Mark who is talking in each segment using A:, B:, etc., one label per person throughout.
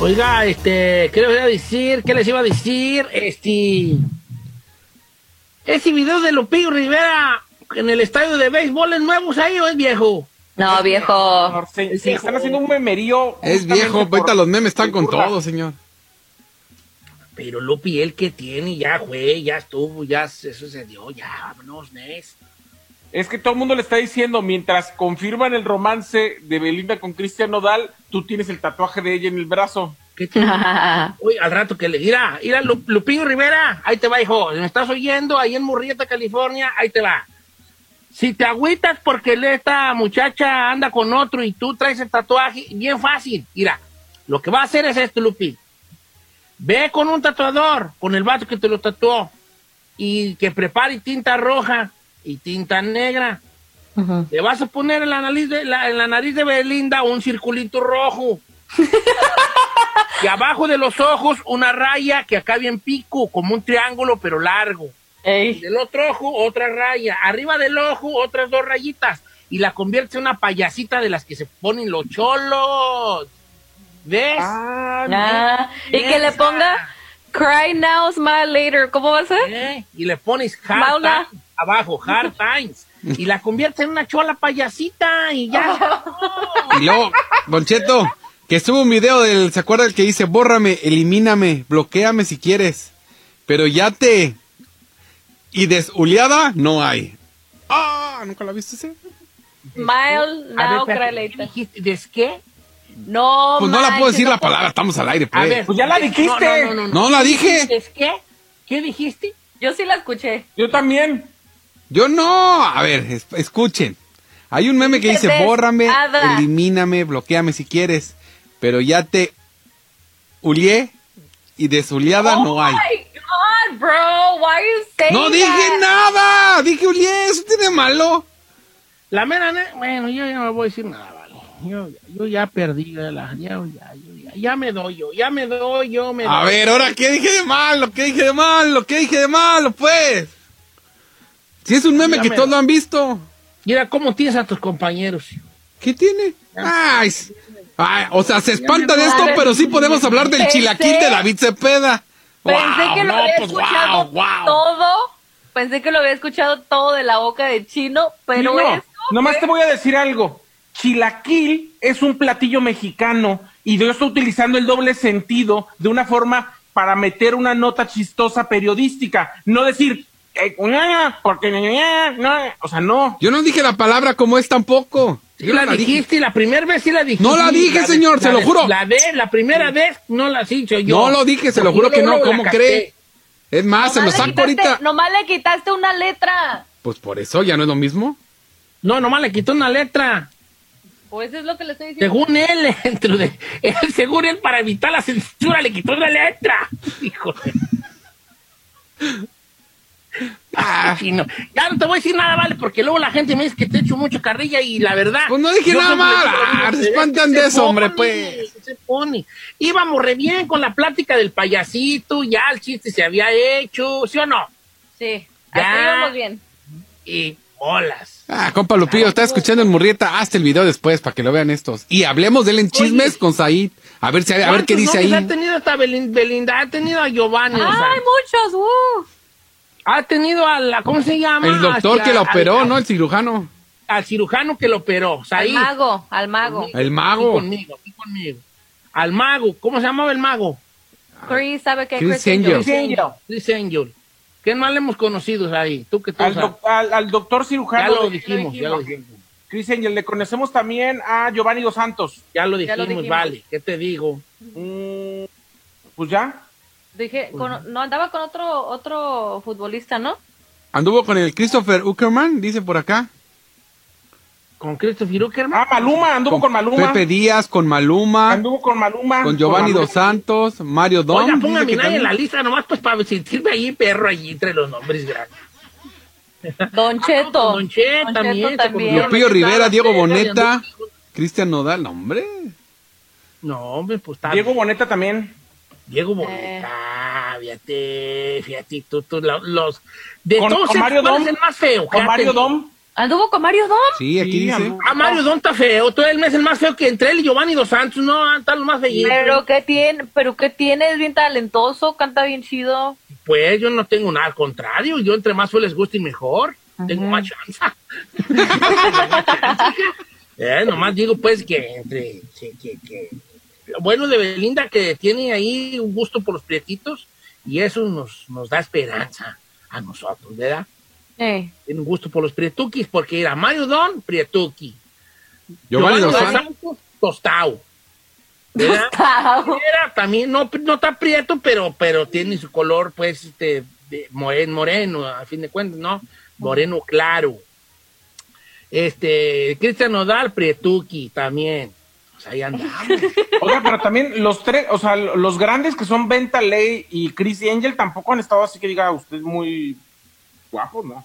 A: Oiga, este, ¿qué les iba a decir? ¿Qué les iba a decir? Este. Ese video de Lupillo Rivera en el estadio de béisbol es nuevo ahí o es viejo?
B: No, viejo.
C: Se, se están haciendo un memerío.
D: Es viejo, ahorita los memes están con todo, señor.
A: Pero Lupi, el que tiene, ya fue, ya estuvo, ya se sucedió, ya, vámonos, Nes.
C: Es que todo el mundo le está diciendo, mientras confirman el romance de Belinda con Cristian Nodal, tú tienes el tatuaje de ella en el brazo.
A: Uy, al rato que le mira, Lu- Lupillo Rivera, ahí te va, hijo. ¿Me estás oyendo? Ahí en Murrieta, California, ahí te va. Si te agüitas porque le- esta muchacha anda con otro y tú traes el tatuaje, bien fácil. Mira, lo que va a hacer es esto, Lupi. Ve con un tatuador, con el vato que te lo tatuó, y que prepare tinta roja y tinta negra. Le vas a poner en la nariz de, la, en la nariz de Belinda un circulito rojo. y abajo de los ojos una raya que acabe en pico, como un triángulo, pero largo. Y del otro ojo otra raya. Arriba del ojo otras dos rayitas. Y la convierte en una payasita de las que se ponen los cholos. ¿Ves?
B: Ah, y que le ponga Cry Now, Smile Later. ¿Cómo va a ser?
A: ¿Eh? Y le pones times abajo, hard times. Y la convierte en una chola payasita y ya.
D: Y luego, Don Cheto, que estuvo un video del, ¿se acuerda el que dice, bórrame, elimíname, bloqueame si quieres, pero ya te... Y desuleada no hay. Ah, ¿nunca la viste ese?
B: Smile
A: A ver,
B: Now.
A: ¿Des qué?
B: No,
D: Pues no la puedo decir
B: no
D: la palabra, estamos al aire,
A: A
D: pues.
A: ver.
C: Pues ya la
A: ¿des-
C: dijiste.
A: No, no, no, no.
D: No la dije.
A: ¿Des qué? ¿Qué dijiste?
B: Yo sí la escuché.
C: Yo también.
D: Yo no. A ver, es- escuchen. Hay un meme que dice, bórrame,
B: "Ada".
D: elimíname, bloqueame si quieres, pero ya te ulié y desuleada no hay.
B: Oh my God, bro. Why are you saying
D: No dije
B: that?
D: nada, dije ulié, eso tiene malo.
A: La mera, bueno, yo ya no voy a decir nada, vale. Yo, yo ya perdí, ya, la- ya, ya, yo ya, ya me doy yo, ya me doy yo, me
D: A
A: doy.
D: ver, ahora, ¿qué dije de malo? ¿Qué dije de malo? ¿Qué dije de malo, pues? Si es un meme que todos lo han visto.
A: Mira cómo tienes a tus compañeros.
D: ¿Qué tiene? Ay, ay, o sea, se espanta de esto, pero sí podemos hablar del
B: pensé-
D: chilaquil de David Cepeda.
B: Pensé que lo
D: no,
B: había
D: pues,
B: escuchado todo. Pensé que lo había escuchado todo de la boca de chino, pero
C: no, nomás te voy a decir algo. Chilaquil es un platillo mexicano y yo estoy utilizando el doble sentido de una forma para meter una nota chistosa periodística. No decir, porque ña, ña, o sea, no.
D: Yo no dije la palabra como es tampoco.
A: Sí
D: Yo
A: la
D: no dije.
A: dijiste, la primera vez sí la dijiste.
D: No la dije, señor, se lo juro.
A: La de, la primera vez no la has dicho yo.
D: No lo dije, se lo juro
A: Porque
D: que no, ¿cómo cree? Es más, se lo
B: Nomás le
D: saco
B: quitaste-
D: ahorita.
B: Nomás le quitaste una letra.
D: Pues por eso ya no es lo mismo.
A: No, nomás le quitó una letra.
B: Pues eso es lo que le estoy diciendo.
A: Según él, dentro de, él, según él, para evitar la censura, le quitó una letra. Híjole. Ah, chino. Ya no te voy a decir nada, vale, porque luego la gente me dice que te echo mucho carrilla y la verdad.
D: Pues no dije nada
A: digo,
D: Ah,
A: digo,
D: se espantan
A: "Es que
D: de eso, hombre, pues".
A: Se pone. Íbamos re bien con la plática del payasito, ya el chiste se había hecho, ¿sí o no?
B: Sí,
A: Ya.
B: hasta íbamos bien.
A: Y bolas.
D: Ah, compa Lupillo, está escuchando en Murrieta. Hazte el video después para que lo vean estos. Y hablemos de él en chismes
A: Oye.
D: con Said. A ver, si, a ver qué
A: ¿Cuántos
D: dice ahí.
A: Ha tenido Belin- Belinda, ha tenido a Giovanni, o sea,
B: Ay, muchos, uh.
A: Ha tenido a la, ¿cómo se llama?
D: El doctor
A: Hacia-
D: que la operó,
A: al-
D: ¿no? El cirujano.
A: al cirujano que lo operó.
B: Al mago, al mago.
D: El mago.
A: conmigo, aquí conmigo. Al mago. ¿Cómo se llamaba el mago?
B: Chris, ¿sabe qué?
D: Chris
B: Chris
D: Angel.
A: Chris Angel. Chris Angel. ¿Qué más le hemos conocido ahí? Tú que tú
C: Al,
A: sabes.
C: doc- al- al doctor
A: Ya
C: cirujano.
A: lo
C: de-
A: dijimos, ya lo dijimos.
C: Chris Angel, le conocemos también a Giovanni Dos Santos.
A: Ya lo
B: Ya lo
A: dijimos,
B: dijimos.
A: vale. ¿Qué te digo?
C: Mm, pues ya.
B: Dije, con- no, andaba con otro, otro futbolista, ¿no?
D: Anduvo con el Christopher Uckerman, dice por acá.
A: ¿Con Christopher Uckerman?
C: Ah, Maluma, anduvo con, Maluma.
D: Pepe Díaz, con Maluma,
C: Anduvo con Maluma.
D: con Giovanni. Dos Santos, Mario Dom.
A: Oiga,
D: que
A: nadie en la
D: también-
A: lista nomás pues para sentirme ahí perro allí entre los nombres grandes.
B: Don Cheto.
A: Don Che
B: Don
A: también.
B: Cheto también.
D: Lupillo
A: la
D: Rivera, Diego Boneta. Cristian Nodal, no, hombre.
A: No, hombre, pues está
C: Diego Boneta también.
A: Diego
B: Eh.
A: Boneta, fíjate, fíjate, tú, tú, lo- los... De
C: Con-
A: todos
C: con Mario
A: ¿cuál
C: Dom.
A: es el más feo?
C: Con
A: Fíjate.
C: Mario Dom.
B: ¿Anduvo con Mario Dom?
D: Sí, aquí
C: Sí,
D: dice.
A: Ah, Mario Don está feo. Tú él es el más feo que entre él y Giovanni Dos Santos. No, están los más feítos.
B: Pero qué tiene, pero qué tiene, es bien talentoso, canta bien chido.
A: Pues yo no tengo nada al contrario. Yo entre más feo les guste y mejor. Tengo más chance. eh, nomás digo pues que entre... Que, que, bueno de Belinda que tiene ahí un gusto por los prietitos y eso nos, nos da esperanza a nosotros, ¿verdad?
B: Eh.
A: Tiene un gusto por los prietuquis porque era Mario Don, prietuqui.
D: Giovanni Dos Santos.
A: ¿Verdad? Era también, no, no está prieto, pero, pero tiene su color, pues, este, de moreno, moreno, a fin de cuentas, ¿no? Moreno claro. Este, Cristian Nodal, prietuqui también. Pues ahí andamos.
C: Oiga, pero también los tres, o sea, los grandes que son Venta Ley y Chris Angel tampoco han estado así que diga usted muy guapos, ¿no?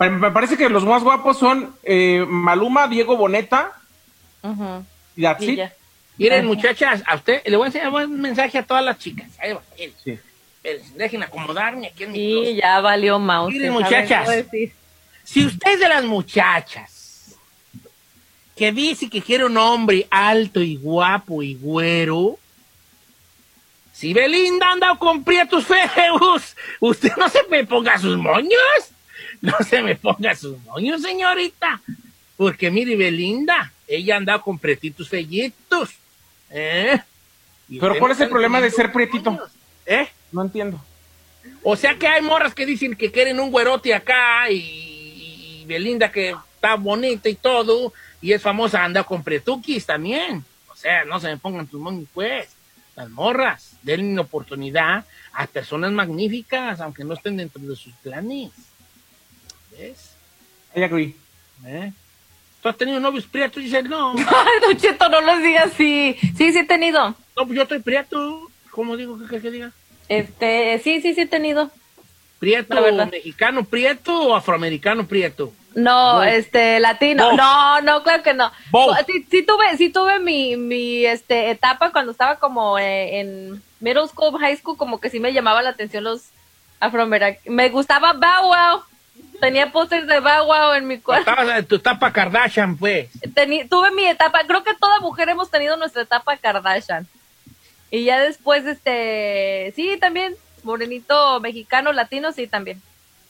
C: Me parece que los más guapos son eh, Maluma, Diego Boneta y that's
B: Y
C: it.
B: ya.
A: Miren, muchachas, a usted le voy a enseñar un mensaje a todas las chicas. Ahí va.
C: Sí.
A: Espérense, Dejen acomodarme aquí en mi closet.
B: ya valió mouse.
A: Miren, muchachas. Si usted es de las muchachas que dice que quiere un hombre alto y guapo y güero, si Belinda anda con prietos feos, usted no se me ponga sus moños. No se me ponga sus moños, señorita. Porque mire, Belinda, ella anda con prietitos fellitos. ¿Eh?
C: Pero ¿cuál es el problema de ser prietito?
A: ¿Eh?
C: No entiendo.
A: O sea que hay morras que dicen que quieren un güerote acá y, y Belinda que está bonita y todo y es famosa anda con pretuquis también. O sea, no se me pongan tus moños pues. Las morras, denle oportunidad a personas magníficas, aunque no estén dentro de sus planes. ¿Ves?
C: I agree.
A: ¿Eh? ¿Tú has tenido novios prietos? Dice, no,
B: Ay, Don Cheto, no los digas así. Sí, sí he tenido.
A: no, pues yo estoy prieto. ¿Cómo digo que, que- que diga?
B: Este, sí, sí, sí he tenido.
A: ¿Prieto mexicano prieto o afroamericano prieto?
B: No, este, latino. No, no, claro que no. Sí, sí tuve, sí tuve mi, mi, este, etapa cuando estaba como eh, en middle school, high school, como que sí me llamaba la atención los afroamericanos. Me gustaba Bow Wow. Tenía pósters de Bow Wow en mi cuarto.
A: Estabas en tu etapa Kardashian, pues.
B: Teni- tuve mi etapa, creo que toda mujer hemos tenido nuestra etapa Kardashian. Y ya después, este, sí, también, morenito, mexicano, latino, sí, también.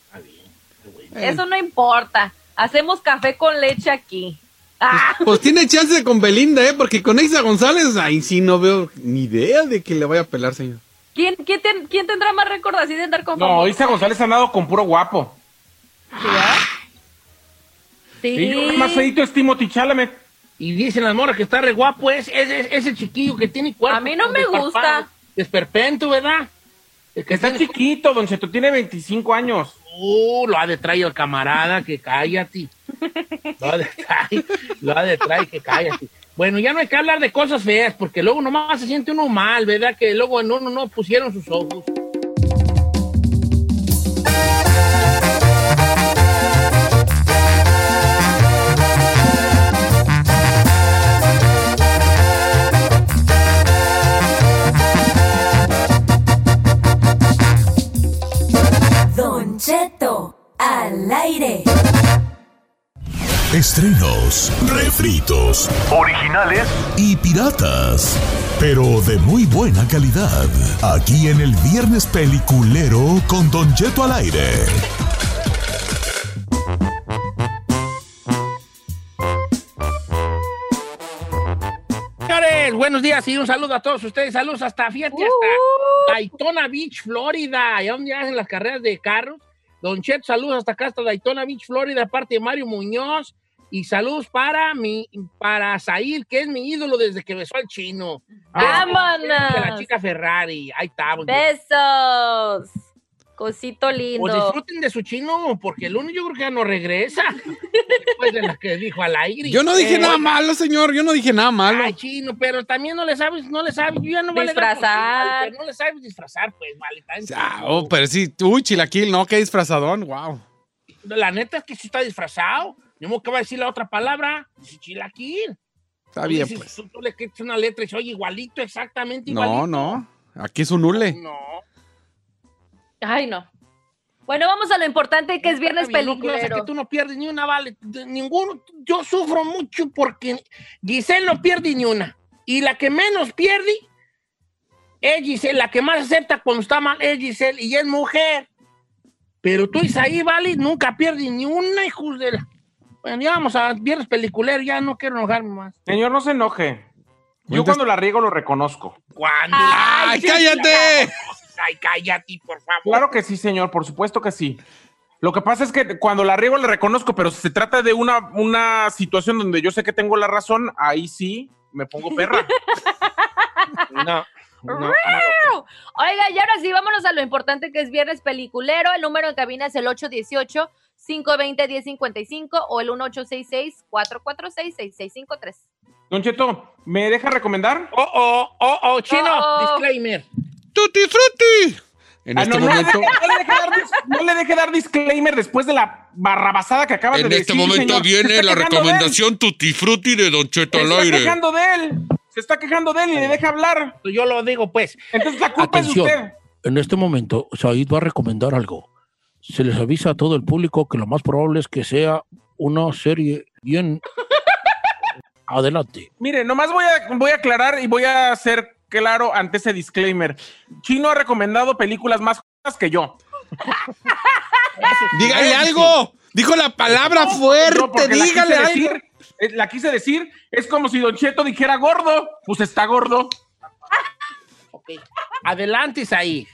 A: Está bien, qué bueno.
D: Eh.
B: Eso no importa. Hacemos café con leche aquí. Ah,
D: Pues tiene chance con Belinda, ¿eh? Porque con Eiza González, ahí sí no veo ni idea de que le vaya a pelar, señor.
B: ¿quién, quién, ten- quién tendrá más récord así de andar con
C: No,
B: famosos?
C: Isa González ha andado con puro guapo.
B: ¿Sí? Sí.
C: Y yo el más feito es Timothy Chalamet.
A: Y dicen las morras que está re guapo es ese, ese chiquillo que tiene cuerpo.
B: A mí no me gusta.
A: Desperpento, ¿verdad? El que
C: Está
A: tiene-
C: chiquito, Don Cheto, tiene 25 años.
A: Uh, lo ha de traer el camarada, que cállate. Lo ha de lo ha que cállate. Bueno, ya no hay que hablar de cosas feas, porque luego nomás se siente uno mal, ¿verdad? Que luego en uno no pusieron sus ojos.
E: al aire.
F: Estrenos, refritos,
G: originales
F: y piratas, pero de muy buena calidad. Aquí en el Viernes Peliculero con Don Jeto al aire.
A: Señores, buenos días y un saludo a todos ustedes. Saludos hasta, fíjate, hasta uh. Daytona Beach, Florida, allá donde hacen las carreras de carros Don Chet, saludos hasta acá, hasta Daytona Beach, Florida, parte de Mario Muñoz. Y saludos para mi, para Zahir, que es mi ídolo desde que besó al chino.
B: ¡Vámonos!
A: De la chica Ferrari. Ahí está.
B: Besos. Cosito lindo.
A: Pues disfruten de su chino, porque el uno yo creo que ya no regresa. Después de la que dijo al aire.
D: Yo no dije
A: Eh,
D: nada malo, señor. Yo no dije nada malo.
A: Ay, chino, pero también no le sabes, no le sabes, yo ya no vale
B: Disfrazar.
A: pero no le sabes disfrazar, pues, vale.
D: Ah, oh, pero sí, uy, chilaquil, no, qué disfrazadón, wow.
A: La neta es que sí está disfrazado. No me acaba de decir la otra palabra. Chilaquil.
D: Está bien,
A: Dices,
D: pues.
A: Tú, tú le quitas una letra y dice, oye, igualito, exactamente
D: No,
A: igualito.
D: no. Aquí es un hule.
A: No.
B: Ay, no. Bueno, vamos a lo importante que es viernes
A: Claudia,
B: peliculero.
A: que tú no pierdes ni una, vale. Ninguno. Yo sufro mucho porque Giselle no pierde ni una. Y la que menos pierde es Giselle. La que más acepta cuando está mal es Giselle y es mujer. Pero tú, Isaí, vale, nunca pierde ni una, hijos de la... Bueno, ya vamos a viernes peliculero, ya no quiero enojarme más.
C: Señor, no se enoje. Yo cuando la riego lo reconozco.
A: ¿Cuándo?
D: ¡Ay, cállate!
A: Ay, cállate, por favor.
C: Claro que sí, señor, por supuesto que sí. Lo que pasa es que cuando la riego la reconozco, pero si se trata de una, una situación donde yo sé que tengo la razón, ahí sí me pongo perra.
A: No, no, no.
B: Oiga, y ahora sí, vámonos a lo importante que es viernes peliculero. El número en cabina es el 818-520-1055 o el 1866-446-6653.
C: Don Cheto, ¿me deja recomendar?
A: Oh, oh, oh, oh, chino,
B: Oh, oh.
A: disclaimer.
D: ¡Tutti frutti! En
C: Ah,
D: este
C: no,
D: momento,
C: deje, no le deje dar, dis- no le deje dar disclaimer después de la barrabasada que acaba de
G: En
C: decir.
G: este momento
C: señor. Se
G: viene
C: está
G: la recomendación Tutti Frutti de Don Cheto
C: Se
G: al
C: está
G: aire.
C: quejando de él. Se está quejando de él y le deja hablar.
A: Yo lo digo, pues.
C: Entonces la culpa
A: Atención.
C: es de usted.
A: En este momento, Said va a recomendar algo. Se les avisa a todo el público que lo más probable es que sea una serie bien. Adelante.
C: Mire, nomás voy a, voy a aclarar y voy a ser claro ante ese disclaimer. Chino ha recomendado películas más que yo.
D: dígale algo. Dijo la palabra
C: No,
D: fuerte,
C: la
D: dígale
C: quise
D: algo.
C: decir, eh, la quise decir, es como si Don Cheto dijera gordo, pues está gordo.
A: Adelante, Said.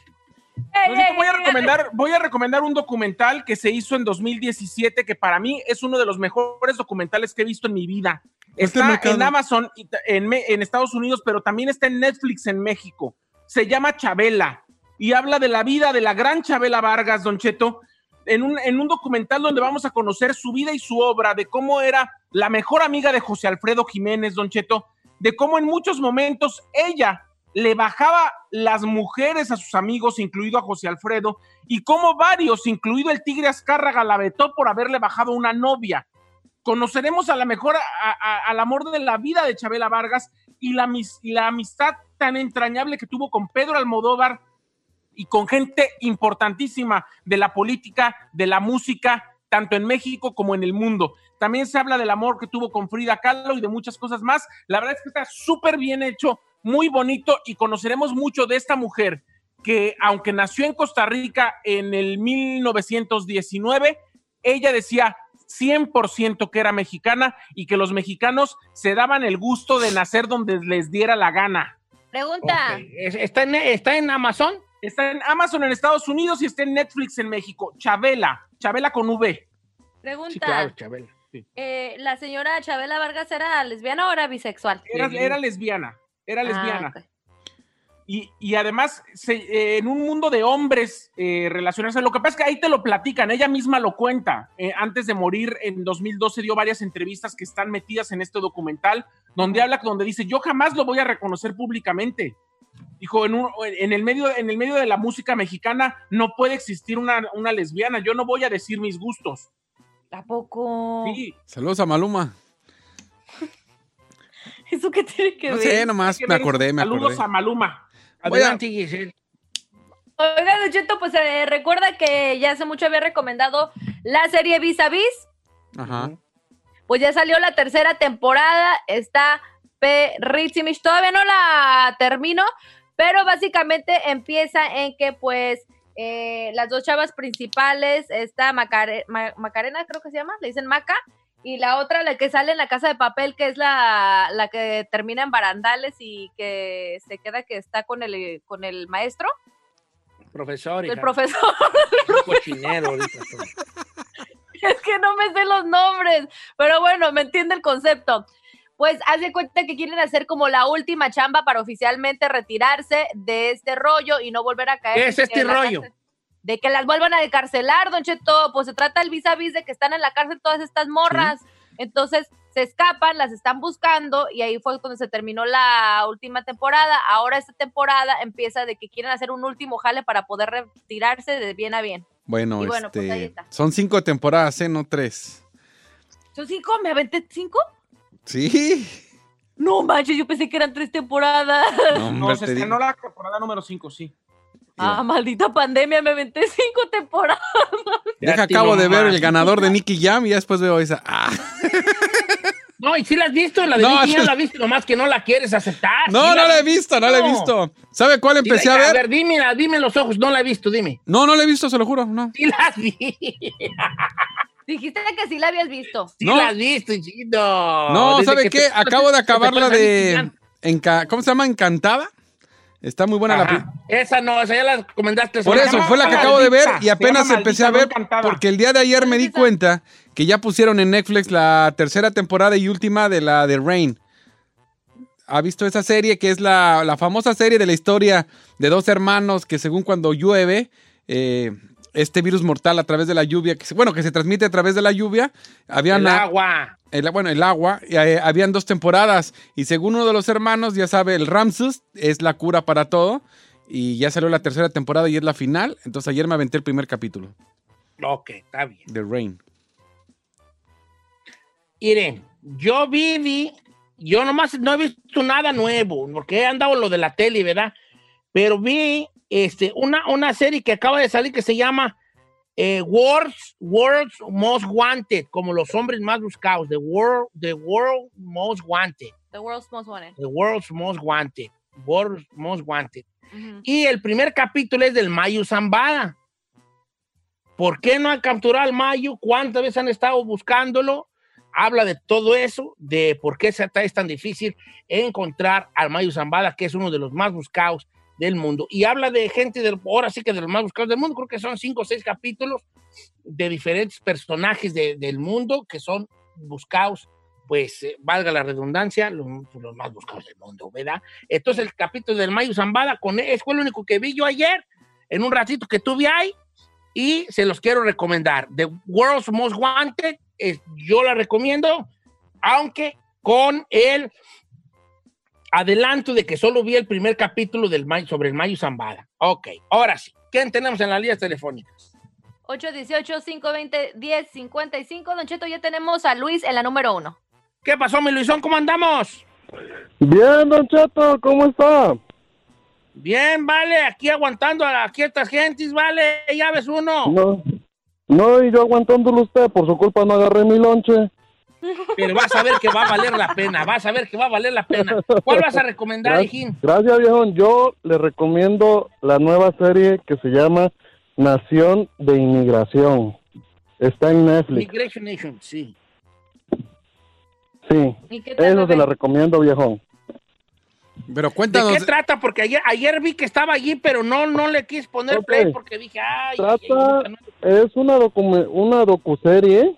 C: Voy a recomendar, voy a recomendar un documental que se hizo en 2017 que para mí es uno de los mejores documentales que he visto en mi vida.
D: Este
C: Está en Amazon en Estados Unidos, pero también está en Netflix en México. Se llama Chabela y habla de la vida de la gran Chabela Vargas, Don Cheto, en un, en un documental donde vamos a conocer su vida y su obra, de cómo era la mejor amiga de José Alfredo Jiménez, Don Cheto, de cómo en muchos momentos ella le bajaba las mujeres a sus amigos, incluido a José Alfredo, y cómo varios, incluido el Tigre Azcárraga, la vetó por haberle bajado una novia. Conoceremos a la mejor, a- al amor de la vida de Chabela Vargas y la, y la amistad tan entrañable que tuvo con Pedro Almodóvar y con gente importantísima de la política, de la música, tanto en México como en el mundo. También se habla del amor que tuvo con Frida Kahlo y de muchas cosas más. La verdad es que está súper bien hecho, muy bonito y conoceremos mucho de esta mujer que aunque nació en Costa Rica en el 1919, ella decía 100% que era mexicana y que los mexicanos se daban el gusto de nacer donde les diera la gana.
B: Pregunta.
A: ¿Está, en, ¿Está en Amazon?
C: Está en Amazon en Estados Unidos y está en Netflix en México. Chabela, Chabela con V.
B: Pregunta.
A: Sí, claro, Chabela. sí.
B: Eh, ¿La señora Chabela Vargas era lesbiana o era bisexual?
C: Era, era lesbiana, era
B: Ah,
C: lesbiana. Y, y además, se- eh, en un mundo de hombres eh, relacionarse, lo que pasa es que ahí te lo platican, ella misma lo cuenta. Eh, antes de morir, en 2012 dio varias entrevistas que están metidas en este documental, donde habla, donde dice, yo jamás lo voy a reconocer públicamente. Dijo, en, un- en, el medio, en el medio de la música mexicana no puede existir una, una lesbiana, yo no voy a decir mis gustos.
B: ¿A poco?
C: Sí,
D: Saludos a Maluma.
B: ¿Eso qué tiene que
D: No
B: ver?
D: sé, nomás me acordé, me
C: Saludos
D: acordé.
C: a Maluma.
A: Adelante, Giselle.
B: Oiga, pues eh, recuerda que ya hace mucho había recomendado la serie Vis a Vis.
D: Ajá.
B: Pues ya salió la tercera temporada, está perrísima. Todavía no la termino, pero básicamente empieza en que pues eh, las dos chavas principales, está Macare- Ma- Macarena, creo que se llama, le dicen Maca, Y la otra, la que sale en la casa de papel, que es la, la que termina en barandales y que se queda que está con el, con el maestro,
A: Profesor.
B: el
A: hija.
B: profesor.
A: Un cochinero ahorita. tú.
B: es que no me sé los nombres, pero bueno, me entiende el concepto. Pues haz de cuenta que quieren hacer como la última chamba para oficialmente retirarse de este rollo y no volver a caer.
A: ¿Qué es este rollo?
B: De que las vuelvan a encarcelar, Don Cheto. Pues se trata el vis a vis de que están en la cárcel todas estas morras. Entonces se escapan, las están buscando y ahí fue cuando se terminó la última temporada. Ahora esta temporada empieza de que quieren hacer un último jale para poder retirarse de bien a bien.
D: Bueno,
B: pues
D: este,
B: ahí está.
D: son cinco temporadas, ¿eh? No tres.
B: ¿Son cinco? ¿Me aventé cinco?
D: Sí.
B: No manches, yo pensé que eran tres temporadas.
D: No,
C: No, se estrenó la temporada número 5, sí.
B: Ah, maldita pandemia, me aventé cinco temporadas.
D: Deja acabo de ver el ganador de Nicky Jam y ya después veo esa. Ah.
A: No, y si la has visto, la de
D: No,
A: Nicky
D: no.
A: la viste, nomás que no la quieres aceptar.
D: No,
A: Sí
D: no la he
A: vi-
D: visto, no la he visto. ¿Sabe cuál
A: Sí la-
D: empecé a
A: A
D: ver?
A: ver, dime, dime los ojos, no la he visto, dime.
D: No, no la he visto, se lo juro, no.
A: Sí las vi.
B: Dijiste que sí la habías visto.
A: Sí
D: No.
A: las viste, chido.
D: No,
A: Desde
D: ¿sabe qué?
A: te-
D: Acabo de acabar la de...
A: Jam.
D: Enca- ¿Cómo se llama? Encantada. Está muy buena la...
A: Ajá.
D: pri-
A: Esa no, esa ya la recomendaste.
D: Por eso, fue la que
C: Maldita,
D: acabo de ver y apenas empecé a ver
C: no
D: porque el día de ayer me di cuenta que ya pusieron en Netflix la tercera temporada y última de la de Rain. ¿Ha visto esa serie que es la, la famosa serie de la historia de dos hermanos que según cuando llueve, eh, este virus mortal a través de la lluvia, que bueno, que se transmite a través de la lluvia, habían...
A: El agua.
D: el, bueno, el agua, eh, habían dos temporadas y según uno de los hermanos, ya sabe, el Ramsus es la cura para todo y ya salió la tercera temporada y es la final, entonces ayer me aventé el primer capítulo
A: Ok, está bien.
D: de Rain.
A: Miren, yo vi, vi, yo nomás no he visto nada nuevo, porque he andado lo de la tele, ¿verdad? Pero vi este, una, una serie que acaba de salir que se llama eh, World's, World's Most Wanted, como los hombres más buscados, The World, The World Most Wanted,
B: The World's Most Wanted.
A: The World's Most Wanted, World's Most Wanted.
B: Ujú.
A: Y el primer capítulo es del Mayu Zambada. ¿Por qué no han capturado al Mayu? ¿Cuántas veces han estado buscándolo? Habla de todo eso, de por qué es tan difícil encontrar al Mayu Zambada, que es uno de los más buscados del mundo. Y habla de gente, del, ahora sí que de los más buscados del mundo, creo que son cinco o seis capítulos de diferentes personajes de- del mundo que son buscados, pues eh, valga la redundancia, los, los más buscados del mundo, ¿verdad? Entonces el capítulo del Mayu Zambada con es fue el único que vi yo ayer, en un ratito que tuve ahí, y se los quiero recomendar. The World's Most Wanted, es- yo la recomiendo, aunque con el adelanto de que solo vi el primer capítulo del Mayu- sobre el Mayu Zambada. Ok, ahora sí. ¿Quién tenemos en las líneas telefónicas?
B: 818-520-1055. Don Cheto, ya tenemos a Luis en la número uno.
A: ¿Qué pasó, mi Luisón? ¿Cómo andamos?
H: Bien, Don Cheto, ¿cómo está?
A: Bien, vale, aquí aguantando a aquí estas gentes, vale, ya ves uno.
H: No, no, y yo aguantándolo usted, por su culpa no agarré mi lonche.
A: Pero vas a ver que va a valer la pena, vas a ver que va a valer la pena. ¿Cuál vas a recomendar,
H: Gra-
A: hijín?
H: Gracias, viejón. Yo le recomiendo la nueva serie que se llama Nación de Inmigración. Está en Netflix.
A: Migration Nation, sí.
H: Sí,
B: ¿Y qué tal,
H: eso se la recomiendo, viejón.
D: Pero
A: ¿De
D: cuéntanos,
A: qué trata? Porque ayer, ayer vi que estaba allí, pero no, no le quise poner play porque dije, ay,
H: Trata,
A: ay, ay, no.
H: es una, docu- una docuserie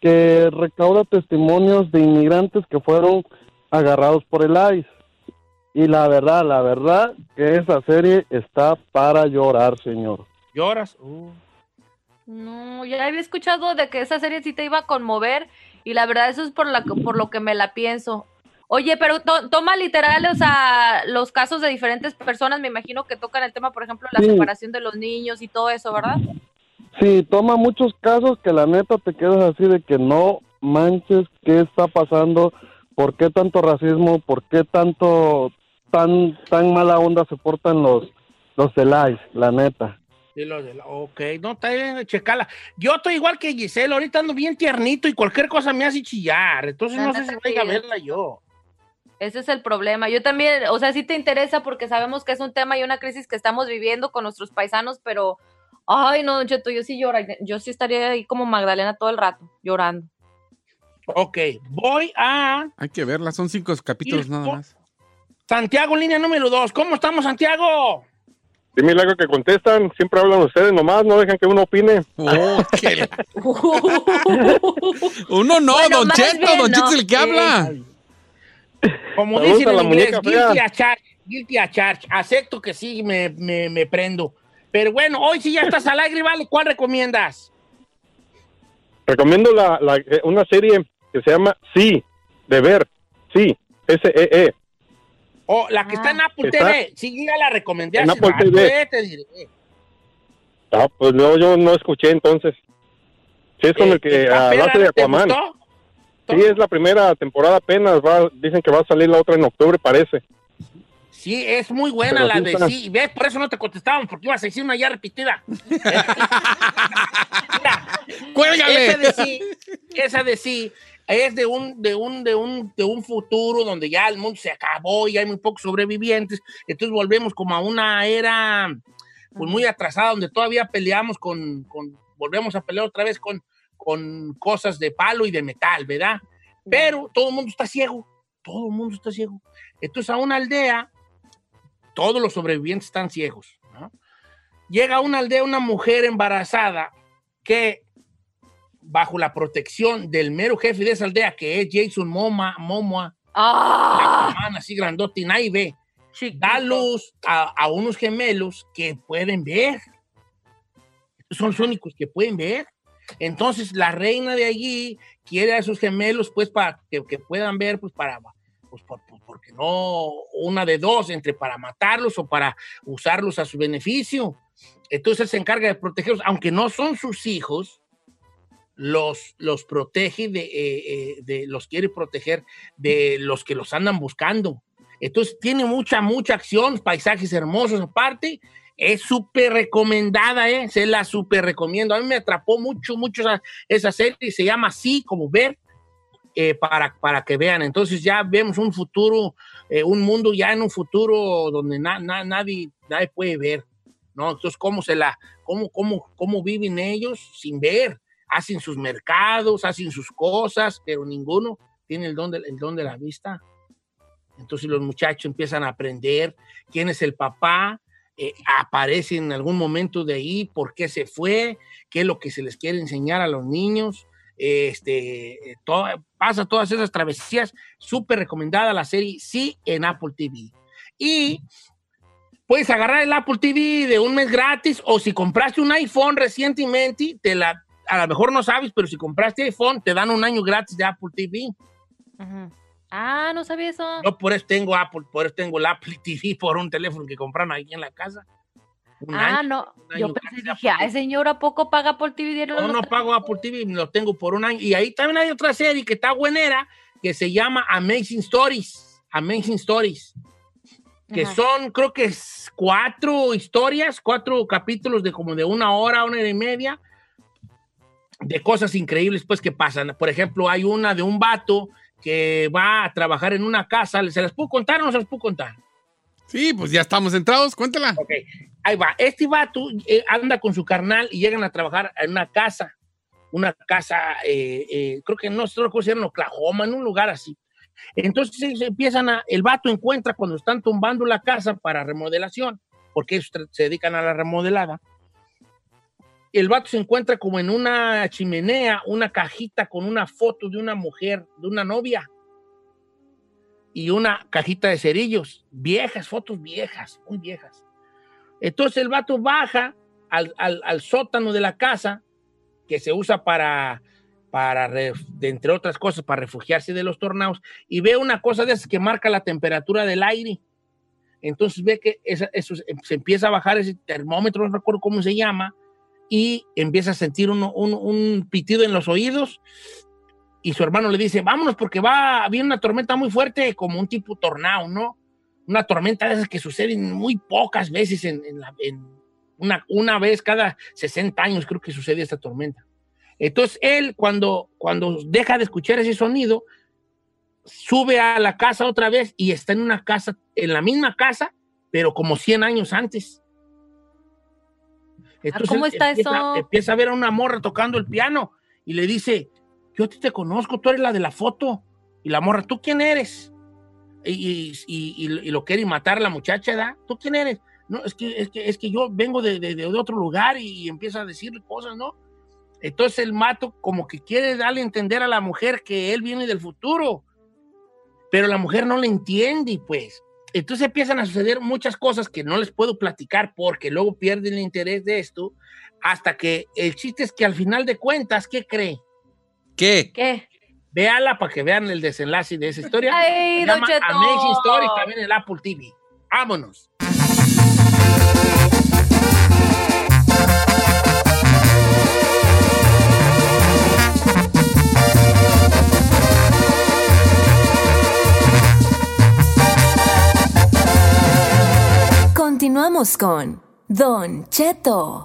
H: que recauda testimonios de inmigrantes que fueron agarrados por el ICE. Y la verdad, la verdad, que esa serie está para llorar, señor.
A: lloras. Uh.
B: No, ya había escuchado de que esa serie sí te iba a conmover y la verdad eso es por, la, por lo que me la pienso. Oye, pero to- toma literal, o sea, los casos de diferentes personas, me imagino que tocan el tema, por ejemplo, la
H: Sí.
B: separación de los niños y todo eso, ¿verdad?
H: Sí, toma muchos casos que la neta te quedas así de que no manches qué está pasando, por qué tanto racismo, por qué tanto tan tan mala onda se portan los los del ICE, la neta.
A: De lo de la- ok, no, está bien, checala. Yo estoy igual que Giselle, ahorita ando bien tiernito y cualquier cosa me hace chillar. Entonces
B: La
A: no sé
B: neta
A: si vaya a
B: sí.
A: verla yo.
B: Ese es el problema. Yo también, o sea, sí te interesa porque sabemos que es un tema y una crisis que estamos viviendo con nuestros paisanos, pero, ay, no, Don Cheto, yo sí lloro, yo sí estaría ahí como Magdalena todo el rato, llorando.
A: Ok, voy a
D: Hay que verla, son cinco capítulos nada más.
A: Santiago, línea número dos. ¿Cómo estamos, Santiago?
I: Qué milagro que contestan. Siempre hablan ustedes nomás, no dejan que uno opine.
D: Oh, qué- Uno no,
B: Bueno,
D: Don Cheto,
B: bien,
D: Don Cheto
B: no.
D: es el que habla.
A: Como dicen en
I: la
A: inglés,
I: muñeca
A: guilty a charge, guilty a charge. Acepto que sí, me, me, me prendo. Pero bueno, hoy sí ya estás al aire, ¿vale? ¿Cuál recomiendas?
I: Recomiendo la, la- eh, una serie que se llama Sí, de ver. Sí, S-E-E.
A: O la que está en Apple
I: Está-
A: TV. Sí, ya la recomendé
I: En Apple
A: rato,
I: TV.
A: eh, te diré.
I: Ah, pues no, yo no escuché entonces. Sí, es con
A: Eh,
I: el que
A: ¿está
I: ah, hace de
A: ¿Te
I: Aquaman.
A: gustó?
I: Sí, es la primera temporada apenas. Va, dicen que va a salir la otra en octubre, parece.
A: Sí, es muy buena
I: Pero
A: la de sí. ¿Ves? Por eso no te contestaban, porque ibas a decir una ya repetida. Mira,
D: ¡Cuélgale!
A: esa de sí, esa de sí es de un, de un, de un, de un futuro donde ya el mundo se acabó y hay muy pocos sobrevivientes. Entonces volvemos como a una era pues muy atrasada donde todavía peleamos con, con volvemos a pelear otra vez con, con cosas de palo y de metal, ¿verdad? Pero todo el mundo está ciego, todo el mundo está ciego. Entonces a una aldea, todos los sobrevivientes están ciegos. ¿no? Llega a una aldea una mujer embarazada que bajo la protección del mero jefe de esa aldea, que es Jason Momoa, Momoa,
B: ¡Ah!
A: Aquaman, así grandote y nadie ve, da luz a, a unos gemelos que pueden ver. Son los únicos que pueden ver. Entonces la reina de allí quiere a esos gemelos pues para que, que puedan ver pues para pues por- por- porque no una de dos entre para matarlos o para usarlos a su beneficio. Entonces él se encarga de protegerlos, aunque no son sus hijos, los, los protege de, eh, eh, de- los quiere proteger de los que los andan buscando. Entonces tiene mucha, mucha acción, paisajes hermosos aparte. Es súper recomendada, ¿eh? Se la súper recomiendo. A mí me atrapó mucho, mucho esa, esa serie. Se llama así, como ver, eh, para, para que vean. Entonces ya vemos un futuro, eh, un mundo ya en un futuro donde na- na- nadie, nadie puede ver, ¿no? Entonces, ¿cómo se la, cómo, cómo, cómo viven ellos sin ver? Hacen sus mercados, hacen sus cosas, pero ninguno tiene el don de, el don de la vista. Entonces los muchachos empiezan a aprender quién es el papá, eh, aparece en algún momento de ahí, por qué se fue, qué es lo que se les quiere enseñar a los niños. Este, pasa todas esas travesías. Súper recomendada la serie, sí, en Apple TV. Y puedes agarrar el Apple TV de un mes gratis o si compraste un iPhone recientemente, te la, a lo mejor no sabes, pero si compraste iPhone, te dan un año gratis de Apple TV.
B: Ah, no sabía eso.
A: Yo por eso tengo Apple, por eso tengo el Apple TV por un teléfono que compraron aquí en la casa. Un
B: ah,
A: año,
B: no.
A: un año
B: Yo pensé, dije, ay, señor, ¿a poco paga por TV?
A: No, no pago Apple TV, lo tengo por un año. Y ahí también hay otra serie que está buenera, que se llama Amazing Stories. Amazing Stories. Que
B: Ajá.
A: son, creo que es cuatro historias, cuatro capítulos de como de una hora, una hora y media, de cosas increíbles pues que pasan. Por ejemplo, hay una de un vato que va a trabajar en una casa. ¿Se las puedo contar o no se las puedo contar?
D: Sí, pues ya estamos entrados, cuéntala.
A: Ok, ahí va. Este vato eh, anda con su carnal y llegan a trabajar en una casa. Una casa, eh, eh, creo que no sé se en Oklahoma, en un lugar así. Entonces empiezan a, el vato encuentra cuando están tumbando la casa para remodelación, porque ellos se dedican a la remodelada. El vato se encuentra como en una chimenea, una cajita con una foto de una mujer, de una novia y una cajita de cerillos, viejas, fotos viejas, muy viejas. Entonces el vato baja al, al- sótano de la casa, que se usa para, para de entre otras cosas, para refugiarse de los tornados, y ve una cosa de esas que marca la temperatura del aire. Entonces ve que esa- eso se empieza a bajar ese termómetro, no recuerdo cómo se llama, y empieza a sentir uno- un, un pitido en los oídos y su hermano le dice, vámonos porque va, viene una tormenta muy fuerte, como un tipo tornado, ¿no? Una tormenta de esas que suceden muy pocas veces en, en la- en una, una vez cada 60 años creo que sucede esta tormenta. Entonces él cuando, cuando deja de escuchar ese sonido, sube a la casa otra vez y está en una casa, en la misma casa, pero como 100 años antes. Entonces
B: ¿cómo está
A: empieza,
B: eso?
A: empieza a ver a una morra tocando el piano y le dice, yo te conozco, tú eres la de la foto. Y la morra, ¿tú quién eres? Y, y- y- y- y lo quiere matar la muchacha, ¿verdad? ¿Tú quién eres? No, es que, es que, es que yo vengo de, de- de otro lugar y, empieza a decirle cosas, ¿no? Entonces el mato como que quiere darle a entender a la mujer que él viene del futuro, pero la mujer no le entiende, pues. Entonces empiezan a suceder muchas cosas que no les puedo platicar porque luego pierden el interés de esto, hasta que el chiste es que al final de cuentas, ¿qué cree?
D: ¿Qué?
B: ¿Qué?
A: Véala para que vean el desenlace de esa historia.
B: Ay,
A: Se llama. Amazing Story, también en el Apple TV. Vámonos.
E: Continuamos con Don Cheto.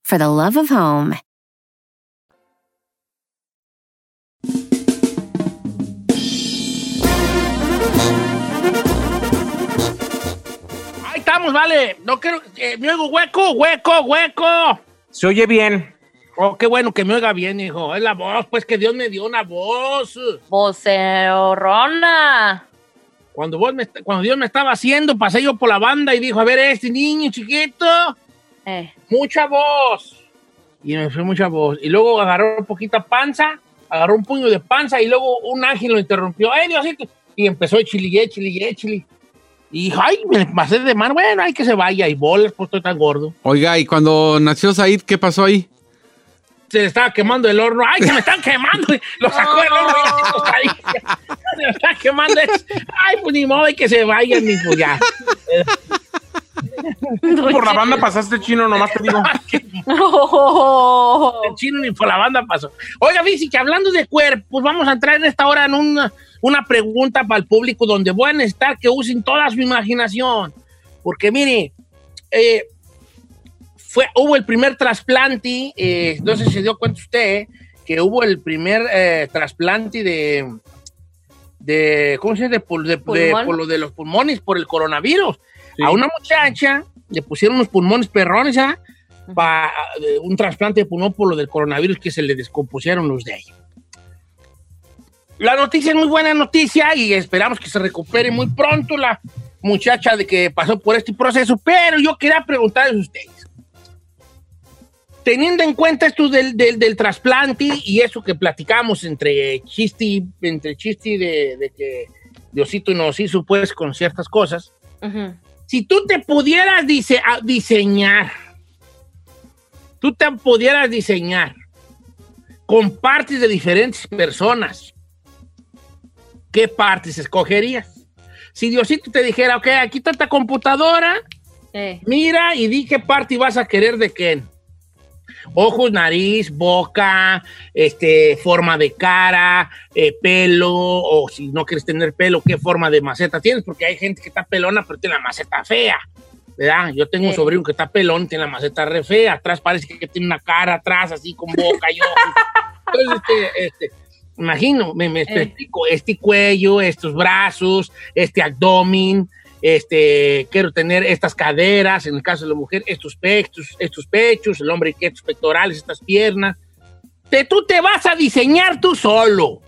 J: for the love of home.
A: Ahí estamos, vale. No quiero. eh, me oigo hueco, hueco, hueco.
C: Se oye bien.
A: Oh, qué bueno que me oiga bien, hijo. Es la voz, pues que Dios me dio una voz.
B: Vocerrona.
A: Cuando, vos me, cuando Dios me estaba haciendo, pasé yo por la banda y dijo, a ver, este niño chiquito,
B: Eh.
A: Mucha voz. Y me fue mucha voz. Y luego agarró poquita panza, agarró un puño de panza y luego un ángel lo interrumpió. ¡Ay, Diosito! Y empezó a chilille, chilille, chili. Y dijo, ay, me pasé de mar. Bueno, hay que se vaya. Y bolas, pues estoy tan gordo.
D: Oiga, y cuando nació Said, ¿qué pasó ahí?
A: Se le estaba quemando el horno. ¡Ay, se me están quemando! Lo sacó del horno y tostadillas. Se me está quemando. ¡Ay, pues ni modo, hay que se vayan, ni pues ya.
C: Por la banda pasaste chino, nomás te digo.
A: El chino ni por la banda pasó. Oiga, Vici, que hablando de cuerpos, vamos a entrar en esta hora en una, una pregunta para el público donde voy a necesitar que usen toda su imaginación. Porque mire, eh, fue, hubo el primer trasplante, eh, no sé si se dio cuenta usted, que hubo el primer eh, trasplante de, de, ¿cómo se dice? De, por lo de los pulmones, por el coronavirus. A una muchacha le pusieron unos pulmones perrones, ¿ah? Pa- eh, un trasplante de pulmón por lo del coronavirus que se le descompusieron los de ella. La noticia es muy buena noticia y esperamos que se recupere muy pronto la muchacha de que pasó por este proceso, pero yo quería preguntarles a ustedes. teniendo en cuenta esto del, del, del trasplante y eso que platicamos entre Chisti, entre Chisti de, de que Diosito nos hizo pues con ciertas cosas, si tú te pudieras dice- a- diseñar, tú te pudieras diseñar con partes de diferentes personas, ¿qué partes escogerías? Si Diosito te dijera, ok, aquí está esta computadora, mira y di qué parte vas a querer de quién. Ojos, nariz, boca, este, forma de cara, eh, pelo, o si no quieres tener pelo, qué forma de maceta tienes, porque hay gente que está pelona, pero tiene la maceta fea. ¿verdad? Yo tengo un sobrino que está pelón, tiene la maceta re fea, atrás parece que tiene una cara atrás, así con boca y ojos. Entonces, este, este, imagino, me, me explico, este cuello, estos brazos, este abdomen, este, quiero tener estas caderas, en el caso de la mujer, estos pechos, estos pechos, el hombre estos pectorales, estas piernas. Te, tú te vas a diseñar tú solo.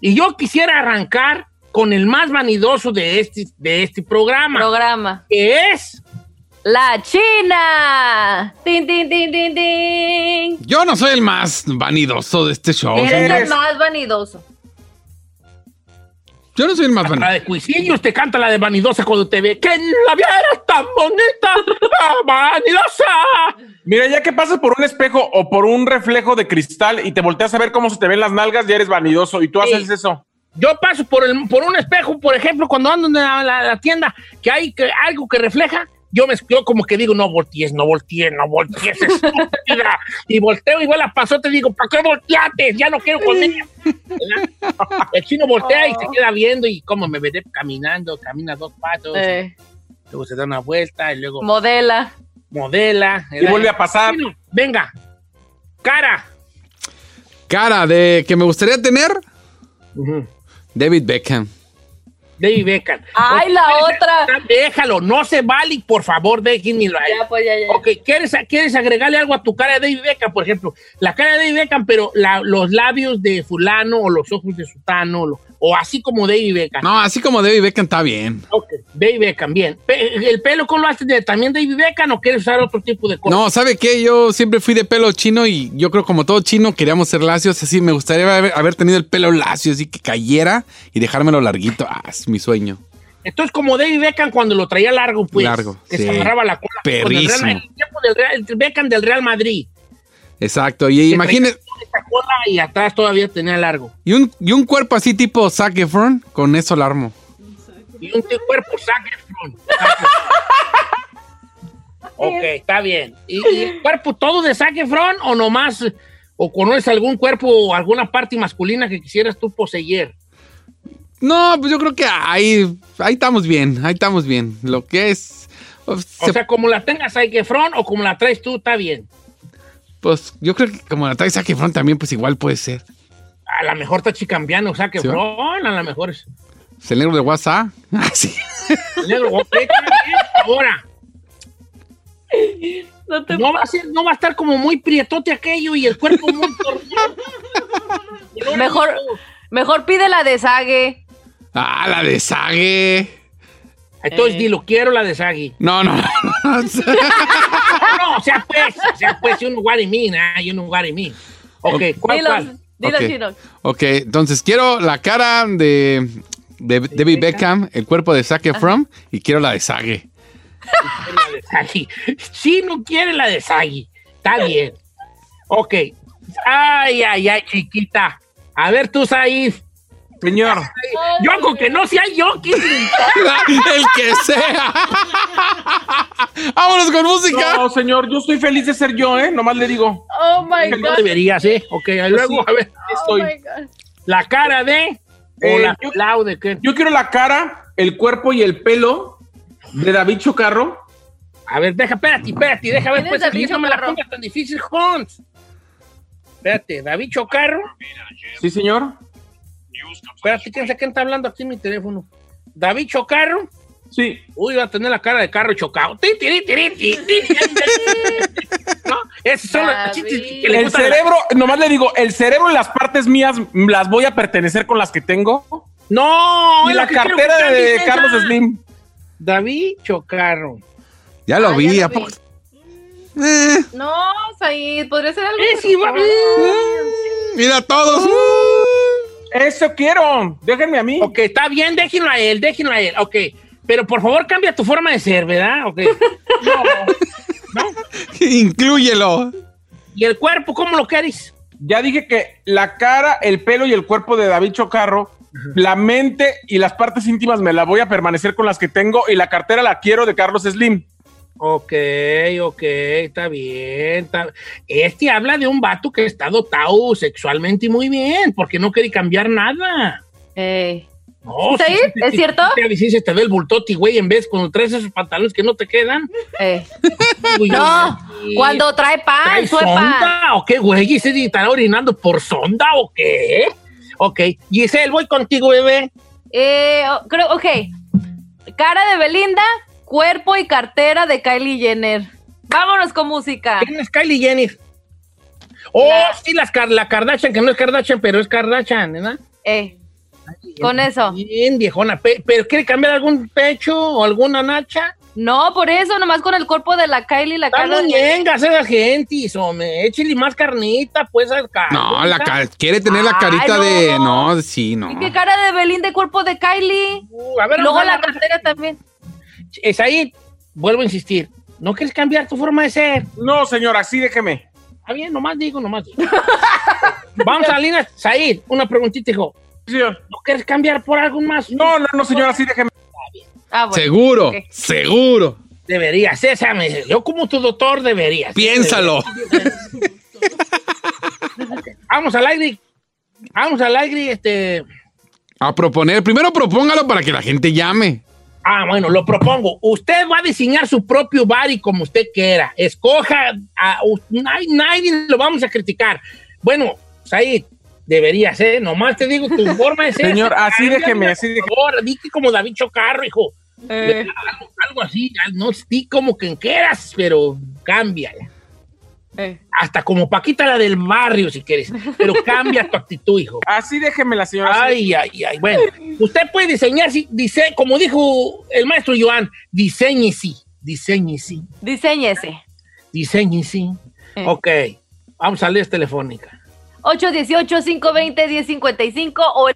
A: Y yo quisiera arrancar con el más vanidoso de este, de este programa.
B: Programa.
A: Que es
B: La China. Tin, tin, tin, tin, tin.
D: Yo no soy el más vanidoso de este show.
B: Eres el más vanidoso.
D: Yo no soy el más
A: la
D: vanidoso.
A: de Cuisillos, te canta la de vanidosa cuando te ve. ¡Que la vieras tan bonita! ¡Ah, ¡Vanidosa!
C: Mira, ya que pasas por un espejo o por un reflejo de cristal y te volteas a ver cómo se te ven las nalgas, ya eres vanidoso y tú
A: Sí.
C: haces eso.
A: Yo paso por, el, por un espejo, por ejemplo, cuando ando en la, la- la tienda, que hay que, algo que refleja, yo me yo como que digo, no voltees, no voltees, no voltees, estúpida. y volteo, igual la pasó, te digo, ¿para qué volteaste? Ya no quiero con. El chino voltea y se queda viendo y como me veré caminando, camina dos pasos,
B: Eh,
A: luego se da una vuelta y luego
B: modela.
A: modela.
C: Y vuelve a pasar.
A: Chino, venga, cara.
D: Cara de que me gustaría tener. David Beckham.
A: David Beckham.
B: ¡Ay, la otra!
A: Déjalo, no se vale, por favor, déjenmelo ahí.
B: Ya, pues, ya, ya.
A: Ok, ¿quieres, ¿quieres agregarle algo a tu cara de David Beckham? Por ejemplo, la cara de David Beckham, pero la- los labios de fulano o los ojos de sutano, lo- o así como David Beckham.
D: No, así como David Beckham está bien.
A: Ok, David Beckham, bien. ¿El pelo cómo lo haces de también David Beckham o quieres usar otro tipo de cosas?
D: No, ¿sabe qué? Yo siempre fui de pelo chino y yo creo como todo chino queríamos ser lacios. Así me gustaría haber, haber tenido el pelo lacio, así que cayera y dejármelo larguito. Ah, es mi sueño.
A: Entonces, como David Beckham cuando lo traía largo, pues.
D: Largo,
A: Que
D: sí.
A: se agarraba la cola. Con el Real-
D: Perrísimo.
A: el tiempo del Real- el Beckham del Real Madrid.
D: Exacto. Y
A: Que
D: imagínese.
A: y atrás todavía tenía largo.
D: Y un, y un cuerpo así tipo Zac Efron, con eso lo armo.
A: Y un cuerpo Zac Efron. ok, está bien. ¿Y, y el cuerpo todo de Zac Efron o nomás, o conoces algún cuerpo o alguna parte masculina que quisieras tú poseer?
D: No, pues yo creo que ahí, ahí estamos bien, ahí estamos bien. Lo que es,
A: O
D: se-
A: sea, como la tengas Zac Efron o como la traes tú, está bien.
D: Pues yo creo que como la trae Zac Efron también, pues igual puede ser.
A: A lo mejor está chicambiano Zac
D: ¿Sí?
A: Efron, a lo mejor es.
D: ¿Es el negro de WhatsApp? Ah, sí.
A: Negro, ok, está bien. Ahora,
B: No te
A: no va, a ser, no va a estar como muy prietote aquello y el cuerpo muy torcido.
B: Mejor, mejor pide la de Sage.
D: Ah, la de Sage.
A: Entonces,
B: Eh.
A: dilo, quiero la de Sagi.
D: No, no, no.
A: No, o sea, pues, o sea, pues, you know what I mean, ah, you know what I mean. Ok, ¿cuál,
B: Dilo,
A: cuál?
B: dilo,
D: Ok.
B: chino.
D: Ok, entonces quiero la cara de, de David Beckham, el cuerpo de Zac Efron y quiero la de
A: Sagi. Sí, no quiere la de Sagi. Está bien. Ok. Ay, ay, ay, chiquita. A ver tú, Said.
C: Señor.
A: Yo con que no sea yo, ¿quién
D: el que sea. Vámonos con música.
C: No, señor, yo estoy feliz de ser yo, ¿eh? Nomás le digo.
B: Oh my
A: No
B: God.
A: deberías, ¿eh? Ok, ahí luego,
C: Sí,
A: a ver.
B: Oh
C: estoy.
B: my God.
A: La cara de. O
C: Eh,
A: la
C: yo-
A: de qué.
C: Yo quiero la cara, el cuerpo y el pelo de David Chocarro.
A: A ver, deja, espérate, espérate, deja ver,
B: ¿Quién
A: pues, no me la pongas tan difícil, Hans. Espérate, David Chocarro.
C: Sí, señor.
A: Espérate, ¿quién, quién está hablando aquí en mi teléfono? David Chocarro.
C: Sí.
A: Uy, va a tener la cara de carro chocado.
C: El
A: la-
C: cerebro, nomás le digo, el cerebro y las partes mías las voy a pertenecer con las que tengo.
A: No,
C: Y la cartera de
A: esa.
C: Carlos Slim.
A: David Chocarro.
D: Ya lo
B: Ah,
D: vi.
B: ya lo
D: ¿a poco?
B: vi. No, Said, podría ser algo.
A: Es igual.
D: Mira todos.
C: Eso quiero. Déjenme a mí.
A: Ok, está bien, déjenlo a él, déjenlo a él. Ok, pero por favor cambia tu forma de ser, ¿verdad? Ok.
D: Inclúyelo.
A: ¿Y el cuerpo cómo lo quieres?
C: Ya dije que la cara, el pelo y el cuerpo de David Chocarro, la mente y las partes íntimas me la voy a permanecer con las que tengo y la cartera la quiero de Carlos Slim.
A: Ok, ok, está bien. está- Este habla de un vato que está dotado sexualmente muy bien, porque no quiere cambiar nada.
B: Eh,
A: No,
B: ¿Está
A: sí, sí, sí,
B: ¿Es cierto?
A: sí, sí, sí, se te ve el bultoti, güey, en vez cuando traes esos pantalones que no te quedan.
B: eh.
A: Uy,
B: No, cuando trae pan,
A: ¿Trae
B: suepa.
A: sonda o qué, güey? ¿Y se estará orinando por sonda o qué? Ok, Giselle, voy contigo, bebé.
B: Eh, creo, ok. Cara de Belinda, cuerpo y cartera de Kylie Jenner. Vámonos con música.
A: ¿Quién es Kylie Jenner? Oh, sí, las, la Kardashian, que no es Kardashian, pero es Kardashian, ¿verdad?
B: Eh, con eso.
A: Bien, viejona. Pe- ¿Pero quiere cambiar algún pecho o alguna nacha?
B: No, por eso, nomás con el cuerpo de la Kylie, la
A: Está
B: cara
A: muy
B: de...
A: bien, esa gente, hombre. Échale más carnita, pues, al carro.
D: No, la ca- quiere tener la carita
B: Ay,
D: de.
B: no.
D: Sí, no.
B: ¿Qué cara de Belinda y cuerpo de Kylie?
A: Uh, a ver,
B: y luego la
A: la-
B: cartera también.
A: Es ahí, vuelvo a insistir. ¿No quieres cambiar tu forma de ser?
C: No, señora, así déjeme.
A: Está bien, nomás digo, nomás digo. Vamos a la línea. Said, una preguntita, hijo.
C: Señor.
A: ¿No quieres cambiar por algo más?
C: No, no, no, señora, así déjeme.
B: Ah, bueno.
D: Seguro, seguro.
A: Deberías, esa me- yo como tu doctor deberías.
D: Piénsalo.
A: Vamos al aire. Vamos al aire, este.
D: A proponer. Primero propóngalo para que la gente llame.
A: Ah, bueno, lo propongo. Usted va a diseñar su propio bar y como usted quiera. Escoja. A, nadie, nadie lo vamos a criticar. Bueno, Said, deberías, ¿eh? Nomás te digo tu forma de ser.
C: Señor, así
A: Cámbiala,
C: déjeme,
A: por
C: así déjeme.
A: favor. Di que como David Chocarro, hijo.
B: Eh.
A: Algo, algo así. No di como quien quieras, pero cámbiala.
B: Eh.
A: Hasta como Paquita la del barrio, si quieres. Pero cambia tu actitud, hijo.
C: Así déjeme la señora.
A: Ay, ay, ay. Bueno, usted puede diseñar, sí, dice, como dijo el maestro Joan, diseñe sí, diseñe sí,
B: Diseñese.
A: diseñe sí.
B: Eh.
A: Ok, vamos a leer telefónica.
B: 818-520-1055 o el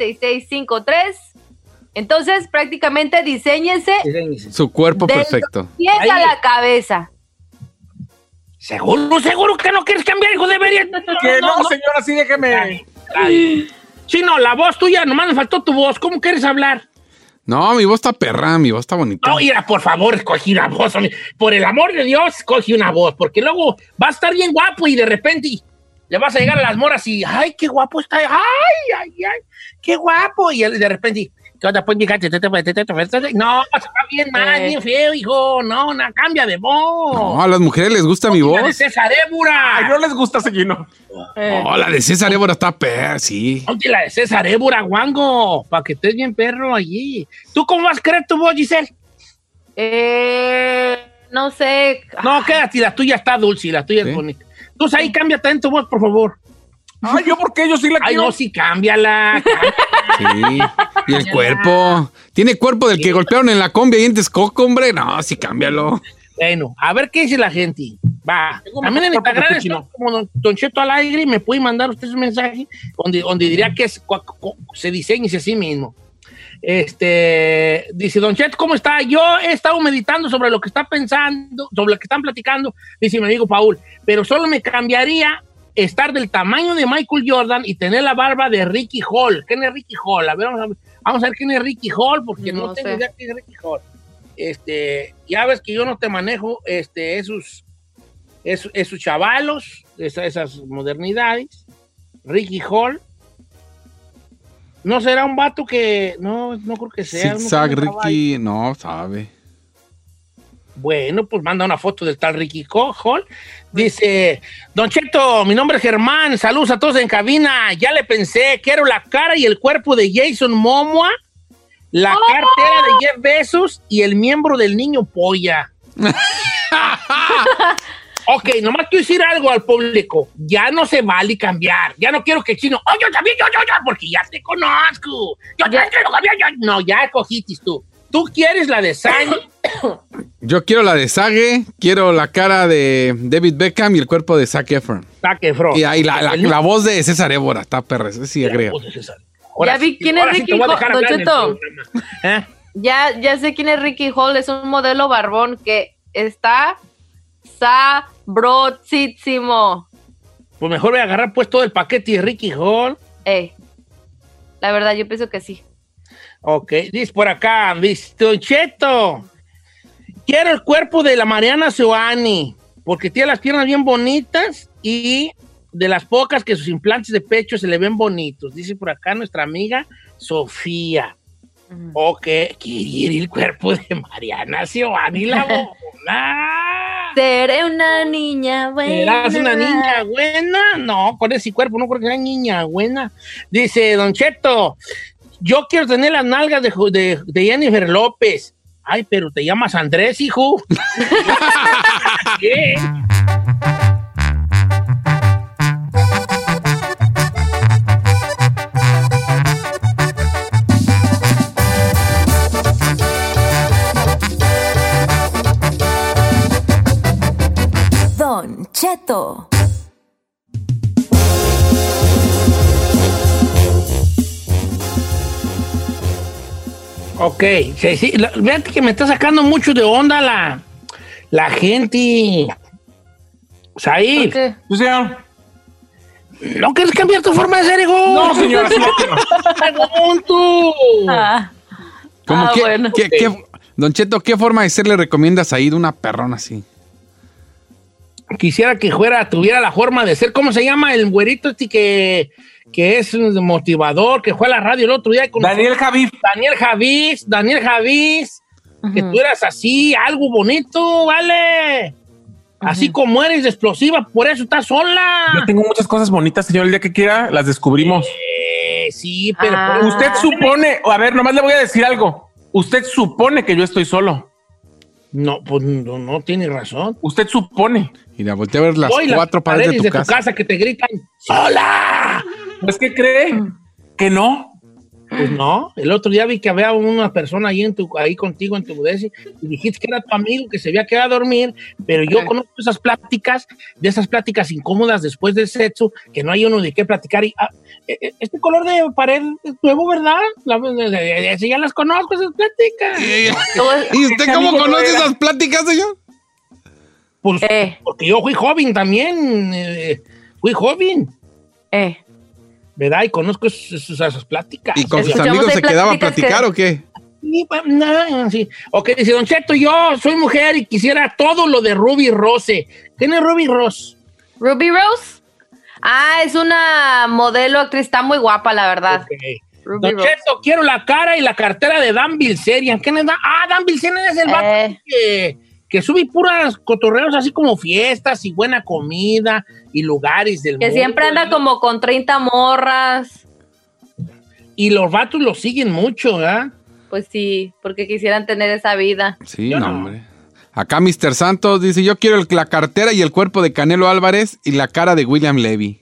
B: 1866-446-6653. Entonces, prácticamente diseñense
A: Diseñe sí.
D: Su cuerpo perfecto.
B: pies a la cabeza.
A: Seguro, seguro que no quieres cambiar, hijo, deberías. No,
C: Que no, señora, así déjeme.
A: Sí, no, la voz tuya, nomás me faltó tu voz. ¿Cómo quieres hablar?
D: No, mi voz está perra, mi voz está bonita.
A: No, mira, por favor, escogí una voz. hombre. Por el amor de Dios, escogí una voz. Porque luego va a estar bien guapo y de repente le vas a llegar a las moras y, ay, qué guapo está. Ay, ay, ay, qué guapo. Y de repente, ¿qué onda? Pues, mija, te- te- te- te- te- te- te- No, se va bien mal,
B: Eh.
A: bien feo, hijo. No, no, cambia de voz.
D: No, a las mujeres les gusta mi
A: La de
D: voz.
A: César Évora.
C: Ay, no les gusta, señor.
B: Eh.
D: No, la de César Évora está perra, sí.
A: Ponte la de César Évora, guango, para que estés bien perro allí. ¿Tú cómo vas a creer tu voz, Giselle?
B: Eh, no sé.
A: No, quédate, la tuya está dulce, la tuya
D: Sí.
A: es bonita. Entonces ahí cambia también tu voz, por favor.
C: Ay, yo porque yo sí la
A: Ay,
C: quiero.
A: no, sí, cámbiala.
D: Sí. Y el cuerpo. Tiene cuerpo del que golpearon en la combi ahí en Texcoco, hombre. No, sí, cámbialo.
A: bueno, a ver qué dice la gente. Va. También en Instagram
C: chino.
A: como don, Don Cheto al aire y me puede mandar usted un mensaje donde, donde diría que es, se diseñe a sí mismo. Este, dice Don Cheto, ¿cómo está? Yo he estado meditando sobre lo que está pensando, sobre lo que están platicando, dice mi amigo Paul, pero solo me cambiaría estar del tamaño de Michael Jordan y tener la barba de Ricky Hall. ¿Quién es Ricky Hall? A ver, vamos a ver, vamos a ver quién es Ricky Hall, porque no,
B: No
A: tengo
B: sé.
A: idea quién es Ricky Hall. Este, ya ves que yo no te manejo este, esos, esos, esos chavalos, esa- esas modernidades. Ricky Hall. No será un vato que. No, no creo que sea.
D: Zigzag,
A: no
D: Ricky. No, sabe.
A: Bueno, pues manda una foto del tal Ricky Hall. Dice, Don Cheto, mi nombre es Germán, saludos a todos en cabina. Ya le pensé, quiero la cara y el cuerpo de Jason Momoa, la cartera de Jeff Bezos y el miembro del niño polla. ok, nomás quiero decir algo al público. Ya no se vale cambiar. Ya no quiero que el chino, oh, yo también, yo, yo, yo, porque ya te conozco. Yo también quiero cambiar. yo-". No, ya cogiste tú. Tú quieres la de Sainz
D: Yo quiero la de Sage, quiero la cara de David Beckham y el cuerpo de Zac Efron.
A: Zac Efron.
D: Y ahí la, la- la voz de César Évora, está perra, sí agrega.
B: ya vi quién es Ricky Hall.
A: ¿Eh?
B: Ya, ya sé quién es Ricky Hall, es un modelo barbón que está sabrosísimo.
A: Pues mejor voy a agarrar pues todo el paquete de Ricky Hall.
B: Ey, la verdad, yo pienso que sí.
A: Ok, dice por acá, dice Don Cheto, quiero el cuerpo de la Mariana Soani, porque tiene las piernas bien bonitas y de las pocas que sus implantes de pecho se le ven bonitos. Dice por acá nuestra amiga Sofía. Ok, quiere el cuerpo de Mariana Soani, la bona.
B: Seré una niña buena.
A: ¿Serás una niña buena? No, con ese cuerpo no creo que sea niña buena. Dice Don Cheto, yo quiero tener las nalgas de, Ju- de- de Jennifer López. Ay, pero te llamas Andrés, hijo. ¿Qué?
E: Don Cheto.
A: Ok, sí, sí, la- Fíjate que me está sacando mucho de onda la, la gente. Said.
C: Sí, señor.
A: ¿No quieres cambiar tu forma de ser, hijo?
C: No, señora.
A: Pregunto.
D: ¿Cómo
B: Ah,
D: que-
B: bueno.
D: qué- qué- Don Cheto, ¿qué forma de ser le recomiendas a ir una perrona así?
A: Quisiera que fuera, tuviera la forma de ser. ¿Cómo se llama el güerito este que, que es un motivador, que fue a la radio el otro día? con
C: Daniel Javif.
A: Daniel Javís, Daniel Javís. Que tú eras así, algo bonito, ¿vale? Así como eres explosiva, por eso estás sola.
C: Yo tengo muchas cosas bonitas, señor. El día que quiera las descubrimos.
A: Eh, sí, pero...
B: Ah.
A: por-
C: Usted supone, a ver, nomás le voy a decir algo. Usted supone que yo estoy solo.
A: No, pues no, no tiene razón.
C: Usted supone.
D: Mira, voltea a ver las
A: Hoy las
D: cuatro paredes de tu casa.
A: que te gritan ¡Sola!
C: Pues, ¿qué cree? Que no.
A: Pues no, el otro día vi que había una persona ahí, en tu, ahí contigo en tu bodega y dijiste que era tu amigo que se había quedado a dormir, pero yo conozco esas pláticas, de esas pláticas incómodas después del sexo, que no hay uno de qué platicar. Y, ah, eh, eh, este color de pared es nuevo, ¿verdad? La, eh, eh, sí, ya las conozco, esas pláticas.
D: ¿Y usted cómo conoce esas pláticas, señor?
A: Pues, porque yo fui joven también, eh, fui joven.
B: Eh.
A: ¿Verdad? Y conozco esas, esas pláticas.
D: ¿Y con sus amigos se quedaba a platicar
A: que-
D: o qué?
A: No, sí. Ok, dice Don Cheto, yo soy mujer y quisiera todo lo de Ruby Rose. ¿Quién es Ruby Rose?
B: Ruby Rose. Ah, es una modelo actriz, está muy guapa, la verdad. Ruby
A: Don
B: Rose.
A: Cheto, quiero la cara y la cartera de Dan Bilzerian. ¿Quién es Dan? Ah, Dan Bilzerian es el vato
B: Eh.
A: que, que sube puras cotorreos así como fiestas y buena comida y lugares del
B: Que
A: mundo.
B: siempre anda como con 30 morras.
A: Y los vatos lo siguen mucho, ¿verdad?
B: Pues sí, porque quisieran tener esa vida.
D: Sí, no, hombre. Acá Mr. Santos dice, yo quiero el- la cartera y el cuerpo de Canelo Álvarez y la cara de William Levy.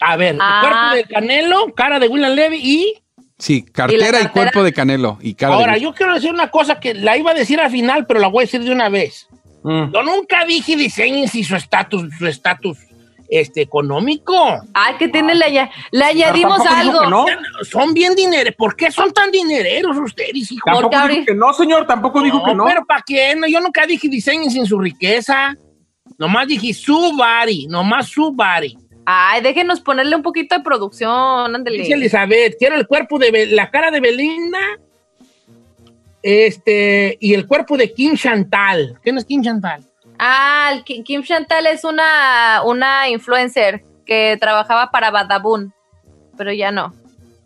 A: A ver,
B: Ah.
A: el cuerpo de Canelo, cara de William Levy y...
D: Sí, cartera y,
A: cartera?
D: cuerpo de Canelo y cara
A: Ahora,
D: de
A: yo quiero decir una cosa que la iba a decir al final, pero la voy a decir de una vez. Yo nunca dije diseñes y su estatus, su estatus este, económico.
B: Ah, que tiene la ya- Le añadimos algo.
A: Son bien dineros. ¿Por qué son tan dinereros ustedes, hijo?
C: Tampoco dijo que no, señor. Tampoco dijo que no.
A: Pero ¿para qué? No, yo nunca dije diseñen sin su riqueza. Nomás dije su body, nomás su body.
B: Ay, déjenos ponerle un poquito de producción, ándale.
A: Dice Elizabeth, quiero el cuerpo de Be- la cara de Belinda este, y el cuerpo de Kim Chantal. ¿Quién es Kim Chantal?
B: Ah, el Kim Chantal es una, una influencer que trabajaba para Badabun, pero ya no.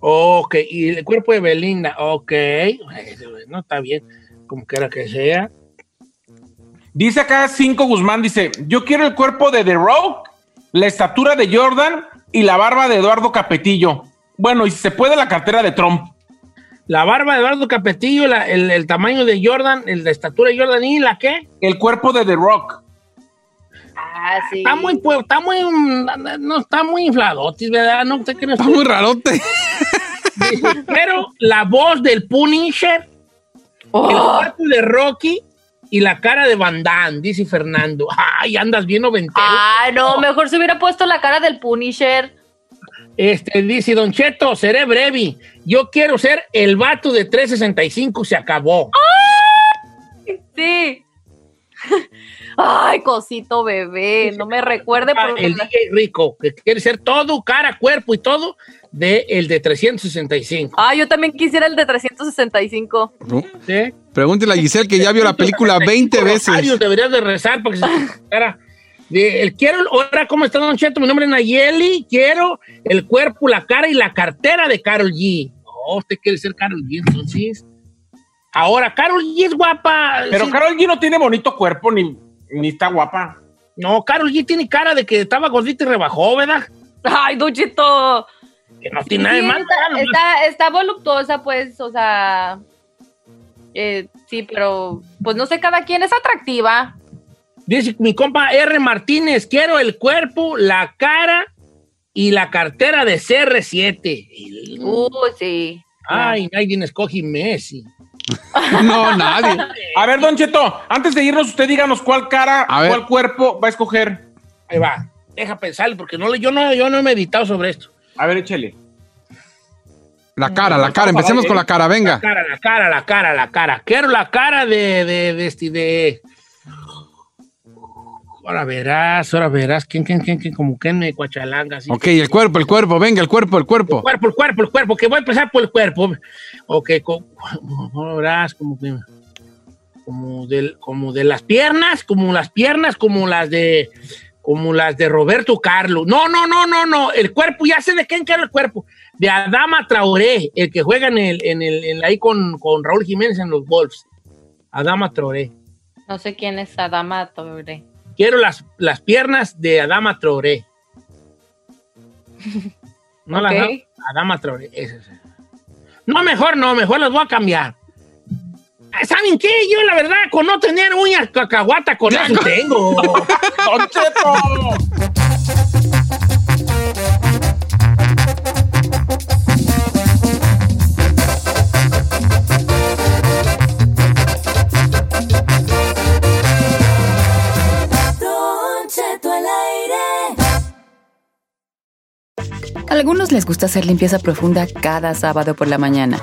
A: Ok, y el cuerpo de Belinda, ok. No está bien, como quiera que sea.
C: Dice acá Cinco Guzmán, dice, yo quiero el cuerpo de The Rock, la estatura de Jordan y la barba de Eduardo Capetillo. Bueno, y si se puede la cartera de Trump.
A: La barba de Eduardo Capetillo, la- el, el tamaño de Jordan, el, la estatura de Jordan y la qué?
C: El cuerpo de The Rock.
B: Ah, sí.
A: Está muy, pues, está muy, no, está muy infladotis, ¿verdad? No te crees.
D: Está muy rarote.
A: Pero la voz del Punisher,
B: Oh.
A: el cuerpo de Rocky y la cara de Van Damme, dice Fernando. Ay, andas bien noventero.
B: Ay, no, mejor se hubiera puesto la cara del Punisher.
A: Este, dice Don Cheto, seré breve. Yo quiero ser el vato de 365, se acabó.
B: Sí. Ay, cosito bebé, no me recuerde
A: Ah,
B: por
A: El DJ rico, que quiere ser todo, cara, cuerpo y todo, de el de 365.
B: Ah, yo también quisiera el de 365.
A: ¿Sí?
D: Pregúntele a Giselle que ya vio la película 20 veces.
A: Deberías de rezar porque se el quiero, ahora, ¿cómo está Don Cheto? Mi nombre es Nayeli. Quiero el cuerpo, la cara y la cartera de Carol G. Oh, usted quiere ser Carol G, entonces. Ahora, Carol G es guapa.
C: Pero
A: sí.
C: Carol G no tiene bonito cuerpo ni, ni está guapa.
A: No, Carol G tiene cara de que estaba gordita y rebajó, ¿verdad?
B: Ay, Duchito.
A: Que no tiene nada de
B: está, está, está voluptuosa, pues, o sea. Eh, sí, pero pues no sé, cada quien es atractiva.
A: Dice mi compa R. Martínez, quiero el cuerpo, la cara y la cartera de CR7.
B: Uh, sí.
A: Ay, nadie escoge Messi.
D: No, nadie.
C: A ver, Don Cheto, antes de irnos, usted díganos cuál cara,
D: A ver.
C: cuál cuerpo va a escoger.
A: Ahí va. Deja pensarle, porque no, le- yo, no, yo no he meditado sobre esto.
C: A ver, échele.
D: La cara, la cara. Empecemos con la cara,
A: La
D: venga.
A: cara, la cara, la cara, la cara. Quiero la cara de, de, de, este, de... Ahora verás, ahora verás. ¿Quién, quién, quién, quién? Como que me cuachalanga. así.
D: Ok, el cuerpo, el cuerpo, venga, el cuerpo, el
A: El
D: cuerpo.
A: cuerpo, el cuerpo, el cuerpo, que voy a empezar por el cuerpo. Ok, ahora verás, como que... Como de, como de las piernas, como las piernas, como las de... Como las de Roberto Carlos. No, no, no, no, no. El cuerpo, ya sé de quién quiero el cuerpo. De Adama Traoré, el que juega en el, en el, en- ahí con, con Raúl Jiménez en los Wolves. Adama Traoré.
B: No sé quién es Adama Torre.
A: Quiero las, las piernas de Adama Traoré. No las
B: Ok.
A: da- Adama Traoré. No, mejor no, mejor las voy a cambiar. ¿Saben qué? Yo, la verdad, con no tener uñas cacahuata, con eso tengo.
K: Algunos les gusta hacer limpieza profunda cada sábado por la mañana.